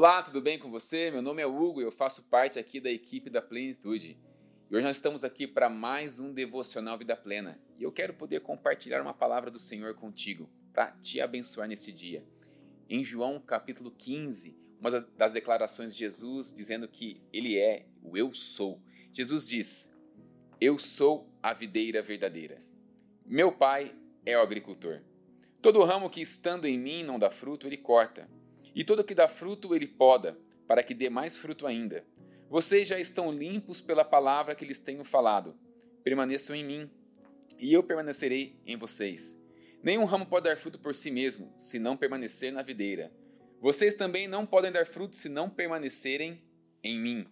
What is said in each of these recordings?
Olá, tudo bem com você? Meu nome é Hugo e eu faço parte aqui da equipe da Plenitude. E hoje nós estamos aqui para mais um devocional Vida Plena. E eu quero poder compartilhar uma palavra do Senhor contigo para te abençoar nesse dia. Em João capítulo 15, uma das declarações de Jesus dizendo que ele é o eu sou. Jesus diz: Eu sou a videira verdadeira. Meu pai é o agricultor. Todo ramo que estando em mim não dá fruto, ele corta e todo que dá fruto ele poda, para que dê mais fruto ainda. Vocês já estão limpos pela palavra que lhes tenho falado. Permaneçam em mim, e eu permanecerei em vocês. Nenhum ramo pode dar fruto por si mesmo, se não permanecer na videira. Vocês também não podem dar fruto se não permanecerem em mim.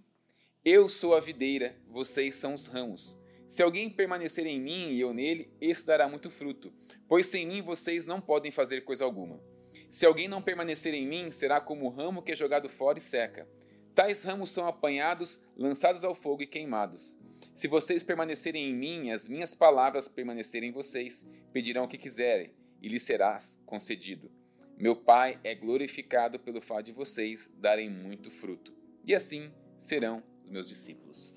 Eu sou a videira, vocês são os ramos. Se alguém permanecer em mim e eu nele, esse dará muito fruto, pois sem mim vocês não podem fazer coisa alguma. Se alguém não permanecer em mim, será como o ramo que é jogado fora e seca. Tais ramos são apanhados, lançados ao fogo e queimados. Se vocês permanecerem em mim, as minhas palavras permanecerem em vocês, pedirão o que quiserem, e lhes será concedido. Meu Pai é glorificado pelo fato de vocês darem muito fruto, e assim serão os meus discípulos.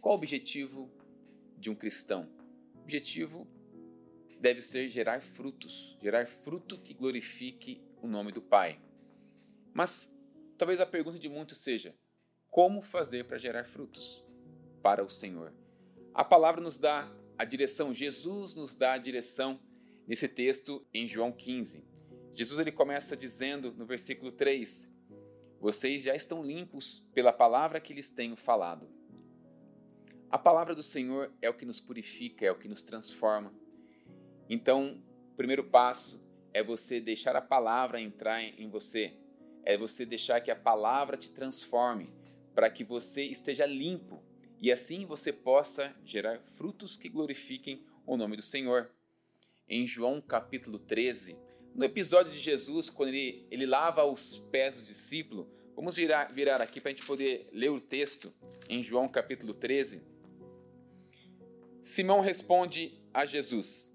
Qual o objetivo de um cristão? O objetivo deve ser gerar frutos, gerar fruto que glorifique o nome do Pai. Mas talvez a pergunta de muitos seja: como fazer para gerar frutos para o Senhor? A palavra nos dá a direção, Jesus nos dá a direção nesse texto em João 15. Jesus ele começa dizendo no versículo 3: Vocês já estão limpos pela palavra que lhes tenho falado. A palavra do Senhor é o que nos purifica, é o que nos transforma. Então, o primeiro passo é você deixar a palavra entrar em você, é você deixar que a palavra te transforme, para que você esteja limpo e assim você possa gerar frutos que glorifiquem o nome do Senhor. Em João capítulo 13, no episódio de Jesus, quando ele, ele lava os pés do discípulo, vamos virar, virar aqui para a gente poder ler o texto em João capítulo 13. Simão responde a Jesus: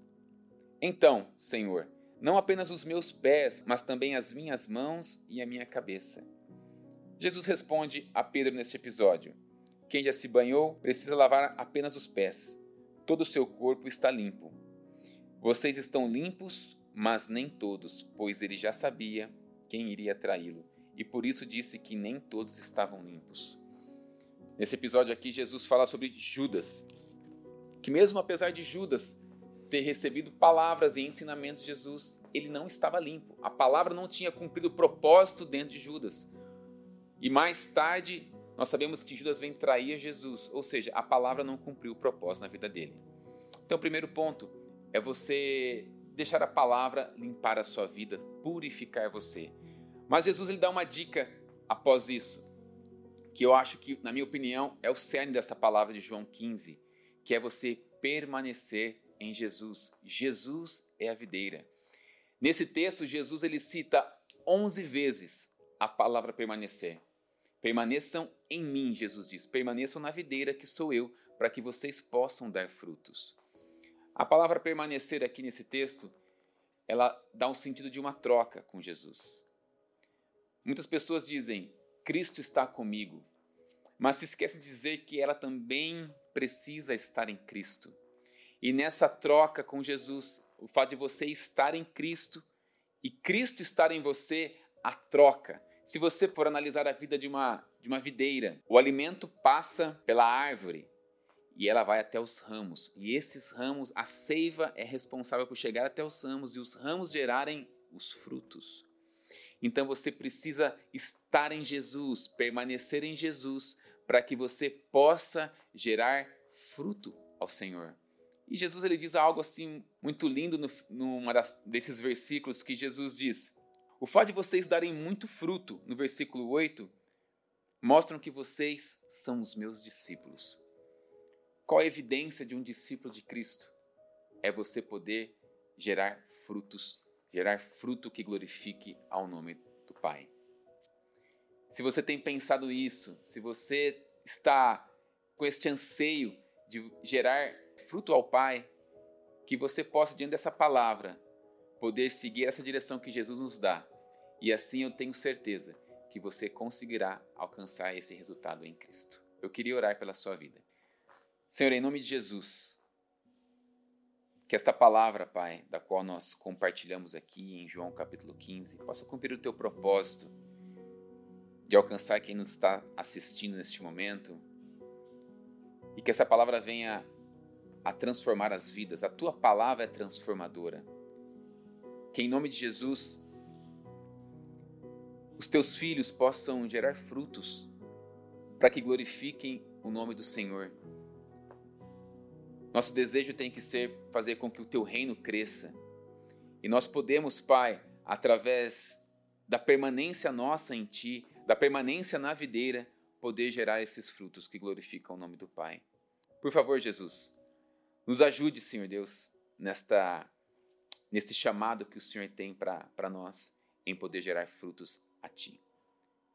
então, Senhor, não apenas os meus pés, mas também as minhas mãos e a minha cabeça. Jesus responde a Pedro neste episódio: Quem já se banhou precisa lavar apenas os pés. Todo o seu corpo está limpo. Vocês estão limpos, mas nem todos, pois ele já sabia quem iria traí-lo, e por isso disse que nem todos estavam limpos. Nesse episódio aqui, Jesus fala sobre Judas, que mesmo apesar de Judas ter recebido palavras e ensinamentos de Jesus, ele não estava limpo. A palavra não tinha cumprido o propósito dentro de Judas. E mais tarde, nós sabemos que Judas vem trair Jesus, ou seja, a palavra não cumpriu o propósito na vida dele. Então, o primeiro ponto é você deixar a palavra limpar a sua vida, purificar você. Mas Jesus ele dá uma dica após isso, que eu acho que, na minha opinião, é o cerne desta palavra de João 15, que é você permanecer em Jesus. Jesus é a videira. Nesse texto, Jesus ele cita 11 vezes a palavra permanecer. Permaneçam em mim, Jesus diz. Permaneçam na videira que sou eu, para que vocês possam dar frutos. A palavra permanecer aqui nesse texto, ela dá um sentido de uma troca com Jesus. Muitas pessoas dizem: Cristo está comigo, mas se esquecem de dizer que ela também precisa estar em Cristo. E nessa troca com Jesus, o fato de você estar em Cristo e Cristo estar em você, a troca. Se você for analisar a vida de uma, de uma videira, o alimento passa pela árvore e ela vai até os ramos. E esses ramos, a seiva é responsável por chegar até os ramos e os ramos gerarem os frutos. Então você precisa estar em Jesus, permanecer em Jesus, para que você possa gerar fruto ao Senhor. E Jesus ele diz algo assim muito lindo no, numa das, desses versículos que Jesus diz: O fato de vocês darem muito fruto, no versículo 8, mostram que vocês são os meus discípulos. Qual a evidência de um discípulo de Cristo? É você poder gerar frutos, gerar fruto que glorifique ao nome do Pai. Se você tem pensado isso, se você está com este anseio de gerar fruto ao Pai, que você possa, diante dessa palavra, poder seguir essa direção que Jesus nos dá. E assim eu tenho certeza que você conseguirá alcançar esse resultado em Cristo. Eu queria orar pela sua vida. Senhor, em nome de Jesus, que esta palavra, Pai, da qual nós compartilhamos aqui em João capítulo 15, possa cumprir o teu propósito de alcançar quem nos está assistindo neste momento e que essa palavra venha a transformar as vidas. A tua palavra é transformadora. Que em nome de Jesus os teus filhos possam gerar frutos para que glorifiquem o nome do Senhor. Nosso desejo tem que ser fazer com que o teu reino cresça. E nós podemos, Pai, através da permanência nossa em ti, da permanência na videira, poder gerar esses frutos que glorificam o nome do Pai. Por favor, Jesus, nos ajude, Senhor Deus, nesta nesse chamado que o Senhor tem para nós em poder gerar frutos a ti.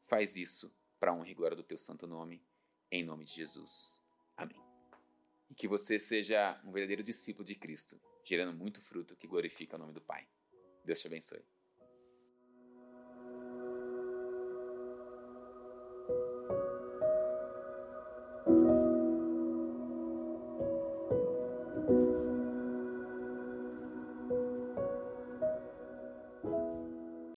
Faz isso para honra e glória do teu santo nome, em nome de Jesus. Amém. E que você seja um verdadeiro discípulo de Cristo, gerando muito fruto que glorifica o nome do Pai. Deus te abençoe.